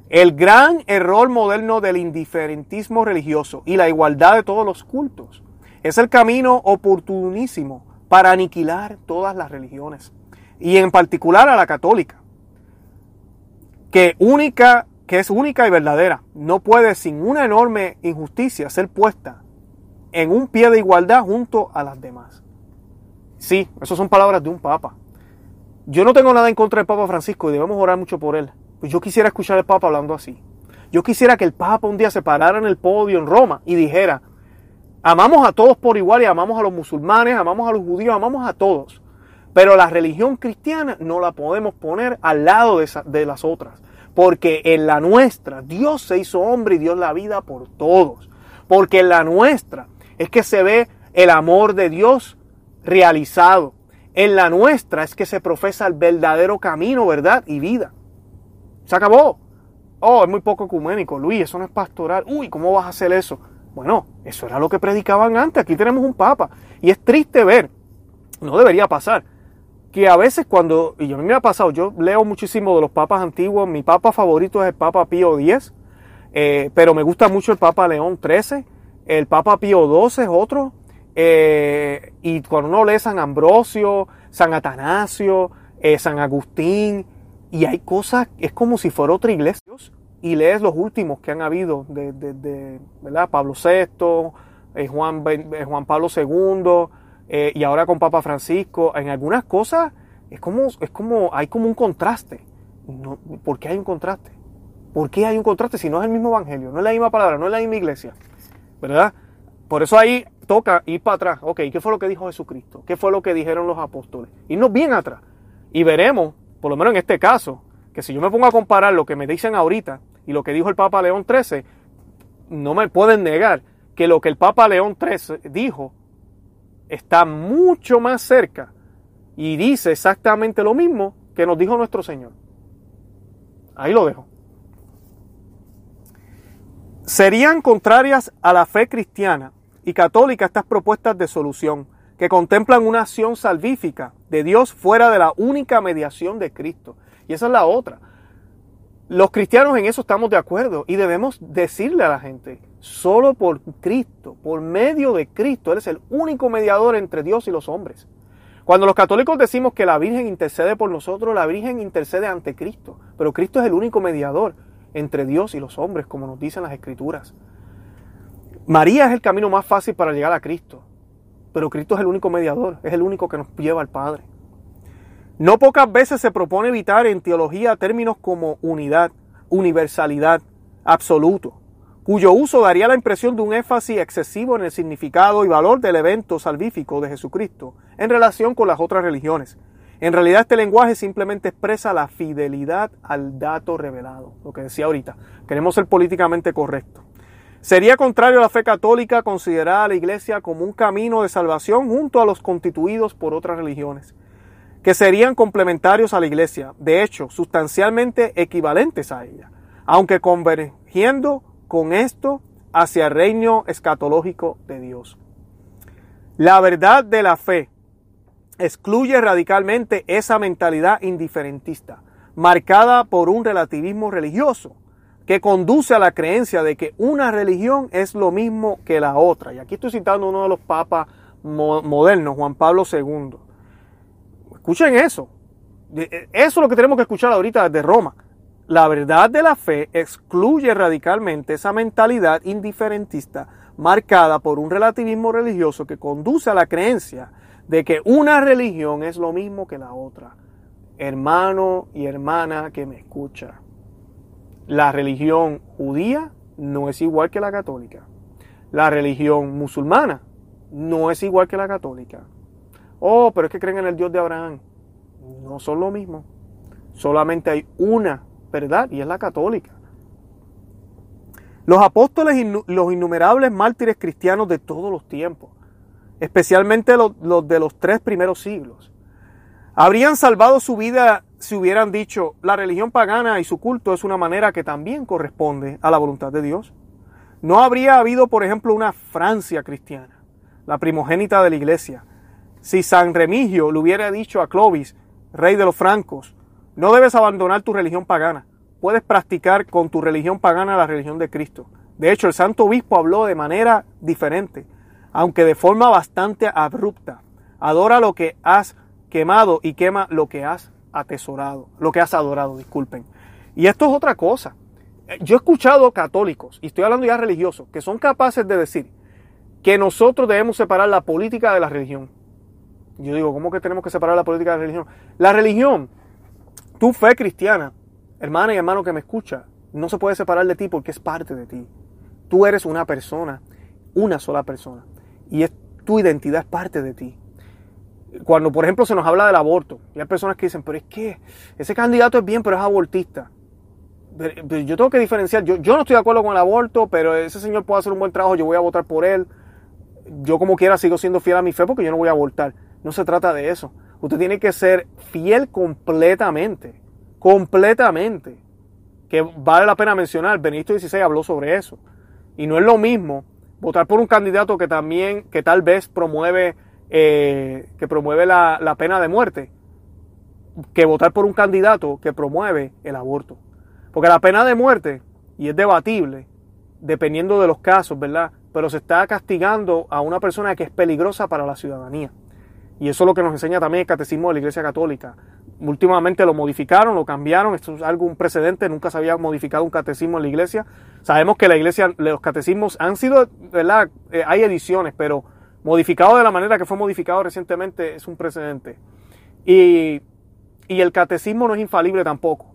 el gran error moderno del indiferentismo religioso y la igualdad de todos los cultos es el camino oportunísimo para aniquilar todas las religiones, y en particular a la católica, que única que es única y verdadera, no puede sin una enorme injusticia ser puesta en un pie de igualdad junto a las demás. Sí, esas son palabras de un papa. Yo no tengo nada en contra del Papa Francisco y debemos orar mucho por él. Pues yo quisiera escuchar al Papa hablando así. Yo quisiera que el Papa un día se parara en el podio en Roma y dijera, amamos a todos por igual y amamos a los musulmanes, amamos a los judíos, amamos a todos. Pero la religión cristiana no la podemos poner al lado de, de las otras. Porque en la nuestra Dios se hizo hombre y dio la vida por todos. Porque en la nuestra es que se ve el amor de Dios realizado. En la nuestra es que se profesa el verdadero camino, verdad y vida. Se acabó. Oh, es muy poco ecuménico. Luis, eso no es pastoral. Uy, ¿cómo vas a hacer eso? Bueno, eso era lo que predicaban antes. Aquí tenemos un papa. Y es triste ver, no debería pasar, que a veces cuando, y a mí me ha pasado, yo leo muchísimo de los papas antiguos. Mi papa favorito es el Papa Pío X, eh, pero me gusta mucho el Papa León XIII el Papa Pío XII es otro, eh, y cuando uno lee San Ambrosio, San Atanasio, eh, San Agustín, y hay cosas, es como si fuera otra iglesia, y lees los últimos que han habido, de, de, ¿verdad? Pablo VI, eh, Juan, Juan Pablo II, y ahora con Papa Francisco, en algunas cosas es como, es como, hay como un contraste. ¿Por qué hay un contraste? ¿Por qué hay un contraste si no es el mismo evangelio? No es la misma palabra, no es la misma iglesia. ¿Verdad? Por eso ahí toca ir para atrás. Ok, ¿qué fue lo que dijo Jesucristo? ¿Qué fue lo que dijeron los apóstoles? Irnos bien atrás. Y veremos, por lo menos en este caso, que si yo me pongo a comparar lo que me dicen ahorita y lo que dijo el Papa León XIII, no me pueden negar que lo que el Papa León XIII dijo está mucho más cerca y dice exactamente lo mismo que nos dijo nuestro Señor. Ahí lo dejo serían contrarias a la fe cristiana y católica estas propuestas de solución que contemplan una acción salvífica de Dios fuera de la única mediación de Cristo. Y esa es la otra. Los cristianos en eso estamos de acuerdo y debemos decirle a la gente, solo por Cristo, por medio de Cristo, Él es el único mediador entre Dios y los hombres. Cuando los católicos decimos que la Virgen intercede por nosotros, la Virgen intercede ante Cristo, pero Cristo es el único mediador entre Dios y los hombres, como nos dicen las Escrituras. María es el camino más fácil para llegar a Cristo, pero Cristo es el único mediador, es el único que nos lleva al Padre. No pocas veces se propone evitar en teología términos como unidad, universalidad, absoluto, cuyo uso daría la impresión de un énfasis excesivo en el significado y valor del evento salvífico de Jesucristo en relación con las otras religiones. En realidad este lenguaje simplemente expresa la fidelidad al dato revelado, lo que decía ahorita. Queremos ser políticamente correctos. Sería contrario a la fe católica considerar a la Iglesia como un camino de salvación junto a los constituidos por otras religiones, que serían complementarios a la Iglesia, de hecho, sustancialmente equivalentes a ella, aunque convergiendo con esto hacia el reino escatológico de Dios. La verdad de la fe excluye radicalmente esa mentalidad indiferentista, marcada por un relativismo religioso, que conduce a la creencia de que una religión es lo mismo que la otra. Y aquí estoy citando uno de los papas modernos, Juan Pablo II. Escuchen eso. Eh, eso es lo que tenemos que escuchar ahorita desde Roma. La verdad de la fe excluye radicalmente esa mentalidad indiferentista marcada por un relativismo religioso que conduce a la creencia de que una religión es lo mismo que la otra. Hermano y hermana que me escucha la religión judía no es igual que la católica. La religión musulmana no es igual que la católica. Oh, pero es que creen en el Dios de Abraham. No son lo mismo. Solamente hay una verdad y es la católica. Los apóstoles y los innumerables mártires cristianos de todos los tiempos, especialmente los, de los tres primeros siglos, habrían salvado su vida si hubieran dicho la religión pagana y su culto es una manera que también corresponde a la voluntad de Dios. No habría habido, por ejemplo, una Francia cristiana, la primogénita de la iglesia, si San Remigio le hubiera dicho a Clovis, rey de los francos, no debes abandonar tu religión pagana, puedes practicar con tu religión pagana la religión de Cristo. De hecho, el santo obispo habló de manera diferente, aunque de forma bastante abrupta. Adora lo que has quemado y quema lo que has atesorado, lo que has adorado, disculpen. Y esto es otra cosa. Yo he escuchado católicos, y estoy hablando ya religiosos, que son capaces de decir que nosotros debemos separar la política de la religión. Yo digo, ¿cómo que tenemos que separar la política de la religión? La religión, tu fe cristiana, hermana y hermano que me escucha, no se puede separar de ti porque es parte de ti. Tú eres una persona, una sola persona. Y es, tu identidad es parte de ti cuando por ejemplo se nos habla del aborto, y hay personas que dicen, pero es que ese candidato es bien, pero es abortista. yo tengo que diferenciar, yo, yo no estoy de acuerdo con el aborto, pero ese señor puede hacer un buen trabajo, yo voy a votar por él. Yo como quiera sigo siendo fiel a mi fe porque yo no voy a abortar. No se trata de eso. Usted tiene que ser fiel completamente, completamente. Que vale la pena mencionar, Benito XVI habló sobre eso. Y no es lo mismo votar por un candidato que también, que tal vez promueve eh, que promueve la, la pena de muerte que votar por un candidato que promueve el aborto. Porque la pena de muerte, y es debatible, dependiendo de los casos, ¿verdad? Pero se está castigando a una persona que es peligrosa para la ciudadanía. Y eso es lo que nos enseña también el catecismo de la Iglesia Católica. Últimamente lo modificaron, lo cambiaron, esto es algo un precedente, nunca se había modificado un catecismo en la Iglesia. Sabemos que la Iglesia, los catecismos han sido, ¿verdad? Eh, hay ediciones, pero modificado de la manera que fue modificado recientemente es un precedente. Y, el catecismo no es infalible tampoco.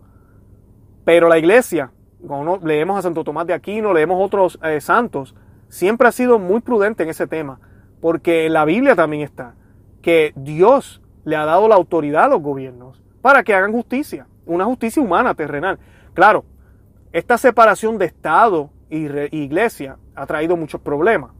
Pero la iglesia, cuando leemos a Santo Tomás de Aquino, leemos otros eh, santos, siempre ha sido muy prudente en ese tema. Porque la Biblia también está que Dios le ha dado la autoridad a los gobiernos para que hagan justicia, una justicia humana, terrenal. Claro, esta separación de Estado y iglesia ha traído muchos problemas.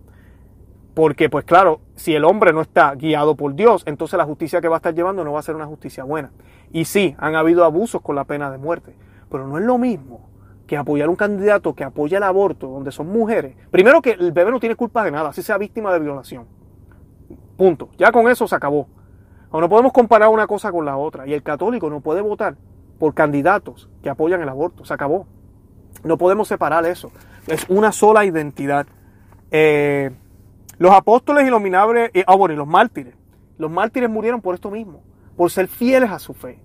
Porque, pues claro, si el hombre no está guiado por Dios, entonces la justicia que va a estar llevando no va a ser una justicia buena. Y sí, han habido abusos con la pena de muerte, pero no es lo mismo que apoyar a un candidato que apoya el aborto, donde son mujeres. Primero que el bebé no tiene culpa de nada, así sea víctima de violación. Punto. Ya con eso se acabó. no podemos comparar una cosa con la otra. Y el católico no puede votar por candidatos que apoyan el aborto. Se acabó. No podemos separar eso. Es una sola identidad. Eh, los apóstoles y los minables, ah, bueno, y los mártires. Los mártires murieron por esto mismo, por ser fieles a su fe.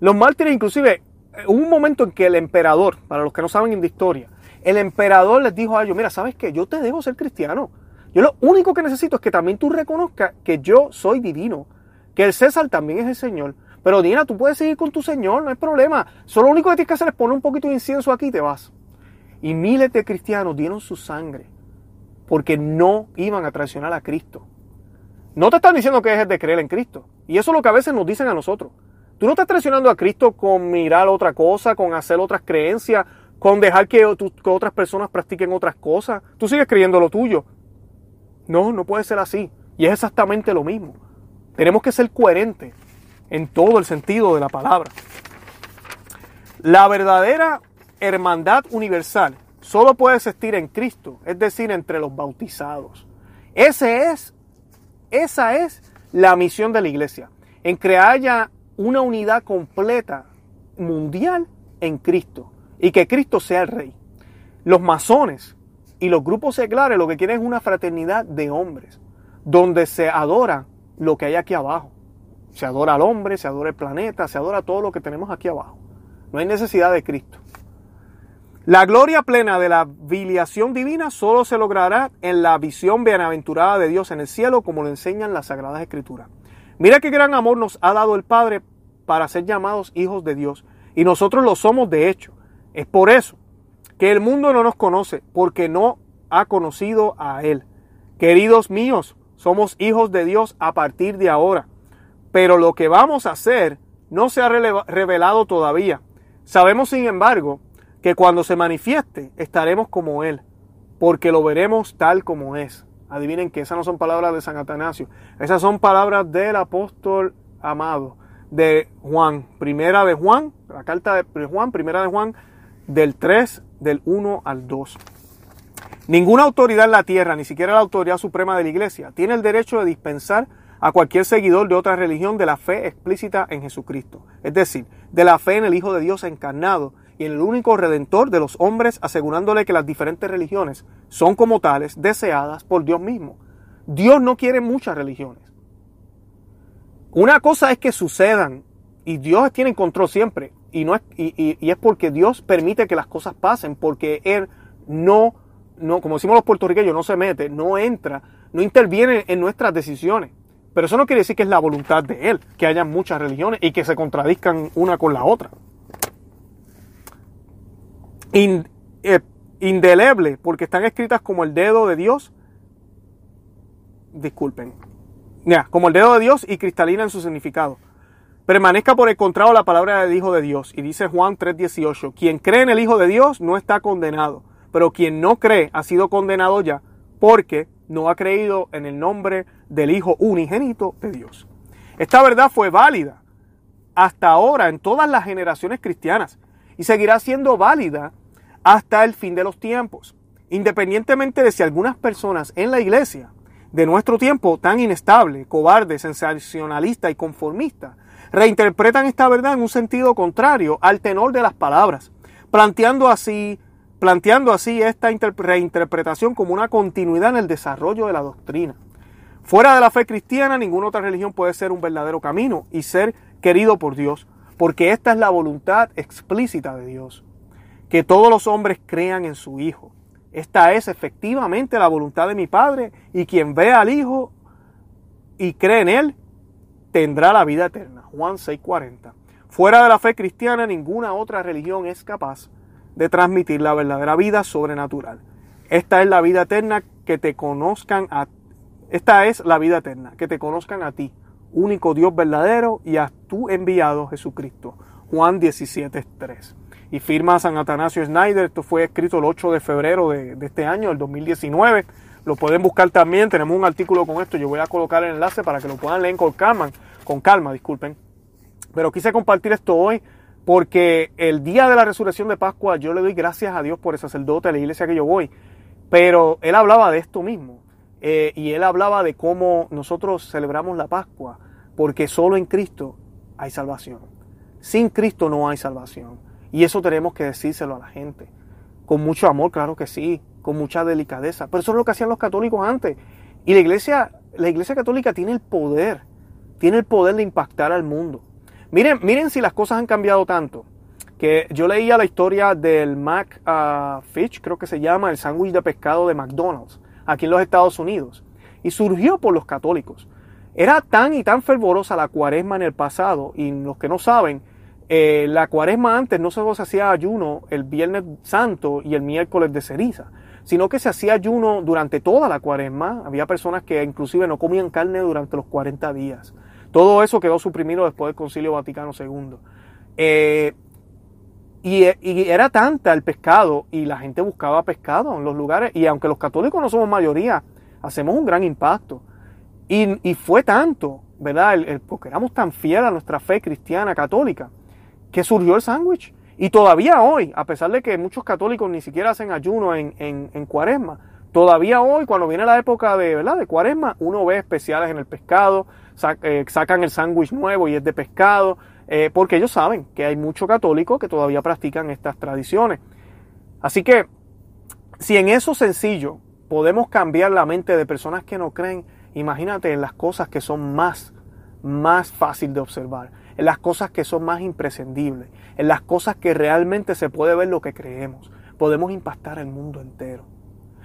Los mártires, inclusive, eh, hubo un momento en que el emperador, para los que no saben de historia, el emperador les dijo a ellos, mira, ¿sabes qué? Yo te dejo ser cristiano. Yo lo único que necesito es que también tú reconozcas que yo soy divino, que el César también es el Señor, Pero Dina, tú puedes seguir con tu Señor, no hay problema. Solo lo único que tienes que hacer es poner un poquito de incienso aquí y te vas. Y miles de cristianos dieron su sangre porque no iban a traicionar a Cristo. No te están diciendo que dejes de creer en Cristo. Y eso es lo que a veces nos dicen a nosotros. Tú no estás traicionando a Cristo con mirar otra cosa, con hacer otras creencias, con dejar que, que otras personas practiquen otras cosas. Tú sigues creyendo lo tuyo. No, no puede ser así. Y es exactamente lo mismo. Tenemos que ser coherentes en todo el sentido de la palabra. La verdadera hermandad universal solo puede existir en Cristo, es decir, entre los bautizados. Ese es, esa es la misión de la iglesia, en crear ya una unidad completa mundial en Cristo y que Cristo sea el rey. Los masones y los grupos seculares lo que quieren es una fraternidad de hombres, donde se adora lo que hay aquí abajo. Se adora al hombre, se adora el planeta, se adora todo lo que tenemos aquí abajo. No hay necesidad de Cristo. La gloria plena de la filiación divina solo se logrará en la visión bienaventurada de Dios en el cielo, como lo enseñan las Sagradas Escrituras. Mira qué gran amor nos ha dado el Padre para ser llamados hijos de Dios, y nosotros lo somos de hecho. Es por eso que el mundo no nos conoce, porque no ha conocido a Él. Queridos míos, somos hijos de Dios a partir de ahora, pero lo que vamos a hacer no se ha revelado todavía. Sabemos, sin embargo, que cuando se manifieste estaremos como Él, porque lo veremos tal como es. Adivinen que esas no son palabras de San Atanasio, esas son palabras del apóstol amado de Juan, primera de Juan, la carta de Juan, primera de Juan, del 3, del 1 al 2. Ninguna autoridad en la tierra, ni siquiera la autoridad suprema de la iglesia, tiene el derecho de dispensar a cualquier seguidor de otra religión de la fe explícita en Jesucristo, es decir, de la fe en el Hijo de Dios encarnado, y en el único redentor de los hombres, asegurándole que las diferentes religiones son como tales deseadas por Dios mismo. Dios no quiere muchas religiones. Una cosa es que sucedan y Dios tiene control siempre y, no es, y, es porque Dios permite que las cosas pasen, porque Él no, no, como decimos los puertorriqueños, no se mete, no entra, no interviene en nuestras decisiones. Pero eso no quiere decir que es la voluntad de Él, que haya muchas religiones y que se contradizcan una con la otra. Eh, indeleble, porque están escritas como el dedo de Dios. Disculpen. Ya, como el dedo de Dios y cristalina en su significado. Permanezca por el contrario la palabra del Hijo de Dios. Y dice Juan 3:18, quien cree en el Hijo de Dios no está condenado, pero quien no cree ha sido condenado ya, porque no ha creído en el nombre del Hijo unigénito de Dios. Esta verdad fue válida hasta ahora en todas las generaciones cristianas y seguirá siendo válida hasta el fin de los tiempos. Independientemente de si algunas personas en la iglesia de nuestro tiempo tan inestable, cobarde, sensacionalista y conformista, reinterpretan esta verdad en un sentido contrario al tenor de las palabras, planteando así, planteando así esta reinterpretación como una continuidad en el desarrollo de la doctrina. Fuera de la fe cristiana, ninguna otra religión puede ser un verdadero camino y ser querido por Dios, porque esta es la voluntad explícita de Dios que todos los hombres crean en su Hijo. Esta es efectivamente la voluntad de mi Padre y quien ve al Hijo y cree en Él tendrá la vida eterna. Juan 6:40. Fuera de la fe cristiana ninguna otra religión es capaz de transmitir la verdadera vida sobrenatural. Esta es la vida eterna que te conozcan a esta es la vida eterna, que te conozcan a ti, único Dios verdadero y a tu enviado Jesucristo. Juan 17:3 y firma San Atanasio Snyder. Esto fue escrito el 8 de febrero de, este año, el 2019. Lo pueden buscar también, tenemos un artículo con esto, yo voy a colocar el enlace para que lo puedan leer con calma, con calma, disculpen. Pero quise compartir esto hoy porque el día de la resurrección de Pascua yo le doy gracias a Dios por el sacerdote de la iglesia que yo voy. Pero él hablaba de esto mismo. Eh, y él hablaba de cómo nosotros celebramos la Pascua, porque solo en Cristo hay salvación. Sin Cristo no hay salvación. Y eso tenemos que decírselo a la gente. Con mucho amor, claro que sí, con mucha delicadeza. Pero eso es lo que hacían los católicos antes. Y la iglesia, la iglesia católica tiene el poder, tiene el poder de impactar al mundo. Miren, miren si las cosas han cambiado tanto. Que yo leía la historia del Mac uh, creo que se llama, el sándwich de pescado de McDonald's, aquí en los Estados Unidos. Y surgió por los católicos. Era tan y tan fervorosa la cuaresma en el pasado, y los que no saben, eh, la cuaresma antes no solo se hacía ayuno el viernes santo y el miércoles de ceniza, sino que se hacía ayuno durante toda la cuaresma. Había personas que inclusive no comían carne durante los 40 días. Todo eso quedó suprimido después del Concilio Vaticano II. Eh, y, era tanta el pescado y la gente buscaba pescado en los lugares. Y aunque los católicos no somos mayoría, hacemos un gran impacto. Y, fue tanto, ¿verdad? porque éramos tan fieles a nuestra fe cristiana católica, que surgió el sándwich. Y todavía hoy, a pesar de que muchos católicos ni siquiera hacen ayuno en, en, cuaresma, todavía hoy, cuando viene la época de, ¿verdad? de cuaresma, uno ve especiales en el pescado, eh, sacan el sándwich nuevo y es de pescado, eh, porque ellos saben que hay muchos católicos que todavía practican estas tradiciones. Así que, si en eso sencillo podemos cambiar la mente de personas que no creen, imagínate en las cosas que son más, más fácil de observar, en las cosas que son más imprescindibles, en las cosas que realmente se puede ver lo que creemos. Podemos impactar el mundo entero.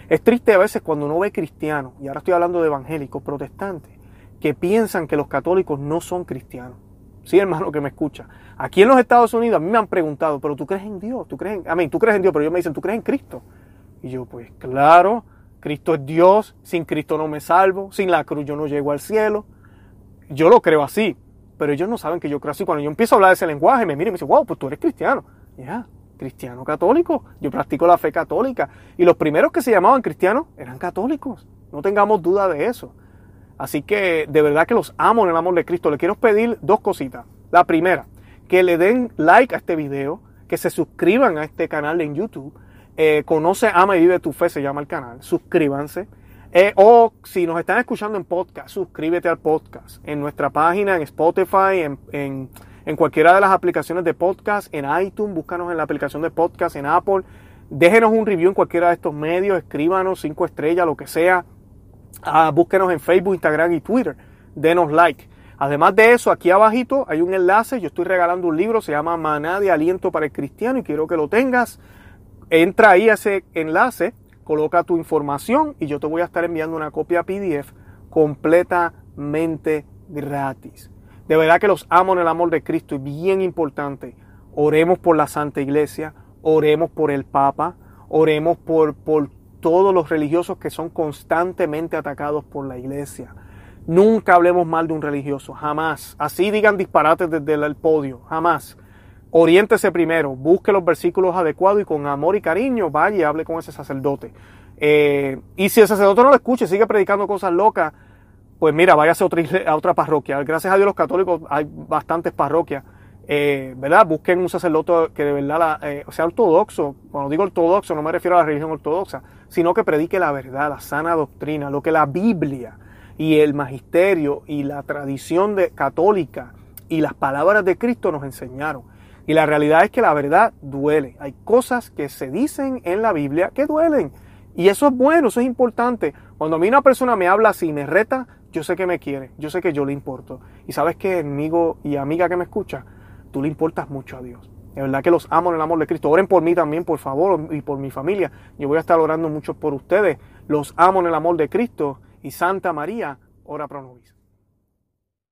Es triste a veces cuando uno ve cristianos, y ahora estoy hablando de evangélicos, protestantes, que piensan que los católicos no son cristianos. Sí, hermano, que me escucha. Aquí en los Estados Unidos a mí me han preguntado, pero tú crees en Dios, tú crees en, a mí, tú crees en Dios, pero ellos me dicen, ¿tú crees en Cristo? Y yo, pues claro, Cristo es Dios, sin Cristo no me salvo, sin la cruz yo no llego al cielo. Yo lo creo así, pero ellos no saben que yo creo así. Cuando yo empiezo a hablar ese lenguaje, me miran y me dicen, wow, pues tú eres cristiano. Ya, cristiano católico. Yo practico la fe católica. Y los primeros que se llamaban cristianos eran católicos. No tengamos duda de eso. Así que de verdad que los amo en el amor de Cristo. Le quiero pedir dos cositas. La primera, que le den like a este video, que se suscriban a este canal en YouTube. Eh, conoce, ama y vive tu fe, se llama el canal. Suscríbanse. Eh, o si nos están escuchando en podcast, suscríbete al podcast. En nuestra página, en Spotify, en, en, en cualquiera de las aplicaciones de podcast, en iTunes, búscanos en la aplicación de podcast, en Apple. Déjenos un review en cualquiera de estos medios, escríbanos cinco estrellas, lo que sea Ah, búsquenos en Facebook, Instagram y Twitter. Denos like. Además de eso, aquí abajito hay un enlace. Yo estoy regalando un libro, se llama Maná de Aliento para el Cristiano y quiero que lo tengas. Entra ahí a ese enlace, coloca tu información y yo te voy a estar enviando una copia PDF completamente gratis. De verdad que los amo en el amor de Cristo y bien importante. Oremos por la Santa Iglesia, oremos por el Papa, oremos por, por todos los religiosos que son constantemente atacados por la iglesia. Nunca hablemos mal de un religioso, jamás. Así digan disparates desde el podio, jamás. Oriéntese primero, busque los versículos adecuados y con amor y cariño vaya y hable con ese sacerdote. Eh, y si el sacerdote no lo escucha sigue predicando cosas locas, pues mira, váyase a otra, otra parroquia. Gracias a Dios los católicos hay bastantes parroquias eh, ¿verdad? Busquen un sacerdote que de verdad eh, sea ortodoxo. Cuando digo ortodoxo no me refiero a la religión ortodoxa, sino que predique la verdad, la sana doctrina, lo que la Biblia y el magisterio y la tradición de, católica y las palabras de Cristo nos enseñaron. Y la realidad es que la verdad duele. Hay cosas que se dicen en la Biblia que duelen. Y eso es bueno, eso es importante. Cuando a mí una persona me habla así, me reta, yo sé que me quiere, yo sé que yo le importo. Y sabes que, amigo y amiga que me escucha, tú le importas mucho a Dios. De verdad que los amo en el amor de Cristo. Oren por mí también, por favor, y por mi familia. Yo voy a estar orando mucho por ustedes. Los amo en el amor de Cristo. Y Santa María, ora pro.